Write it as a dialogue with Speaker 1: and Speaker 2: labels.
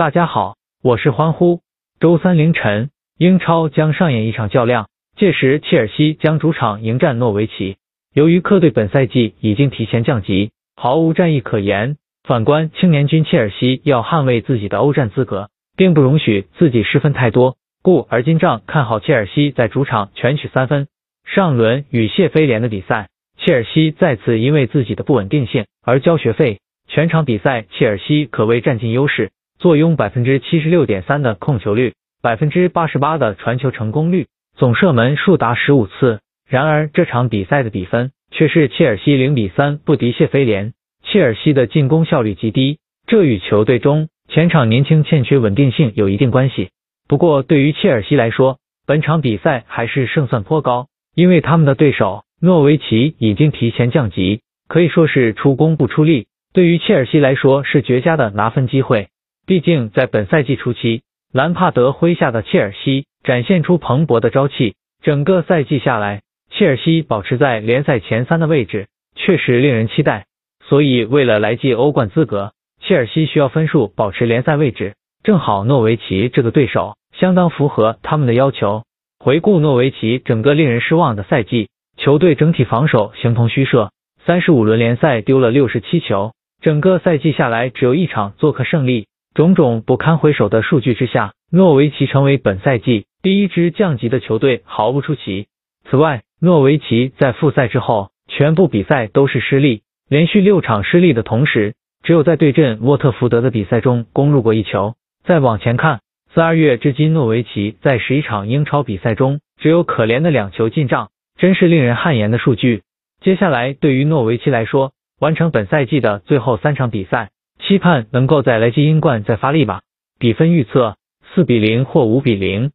Speaker 1: 大家好，我是欢呼。周三凌晨，英超将上演一场较量，届时切尔西将主场迎战诺维奇。由于客队本赛季已经提前降级，毫无战意可言。反观青年军切尔西，要捍卫自己的欧战资格，并不容许自己失分太多，故而今仗看好切尔西在主场全取三分。上轮与谢菲联的比赛，切尔西再次因为自己的不稳定性而交学费。全场比赛，切尔西可谓占尽优势，坐拥百分之七十六点三的控球率，百分之八十八的传球成功率，总射门数达十五次。然而这场比赛的比分却是切尔西零比三不敌谢菲联。切尔西的进攻效率极低，这与球队中前场年轻欠缺稳定性有一定关系。不过对于切尔西来说，本场比赛还是胜算颇高，因为他们的对手诺维奇已经提前降级，可以说是出工不出力。对于切尔西来说是绝佳的拿分机会，毕竟在本赛季初期，兰帕德麾下的切尔西展现出蓬勃的朝气，整个赛季下来，切尔西保持在联赛前三的位置，确实令人期待。所以为了来季欧冠资格，切尔西需要分数保持联赛位置，正好诺维奇这个对手相当符合他们的要求。回顾诺维奇整个令人失望的赛季，球队整体防守形同虚设，三十五轮联赛丢了六十七球。整个赛季下来，只有一场做客胜利。种种不堪回首的数据之下，诺维奇成为本赛季第一支降级的球队毫不出奇。此外，诺维奇在复赛之后，全部比赛都是失利，连续六场失利的同时，只有在对阵沃特福德的比赛中攻入过一球。再往前看，自二月至今，诺维奇在十一场英超比赛中只有可怜的两球进账，真是令人汗颜的数据。接下来，对于诺维奇来说，完成本赛季的最后三场比赛，期盼能够在来季英冠再发力吧。比分预测：四比零或五比零。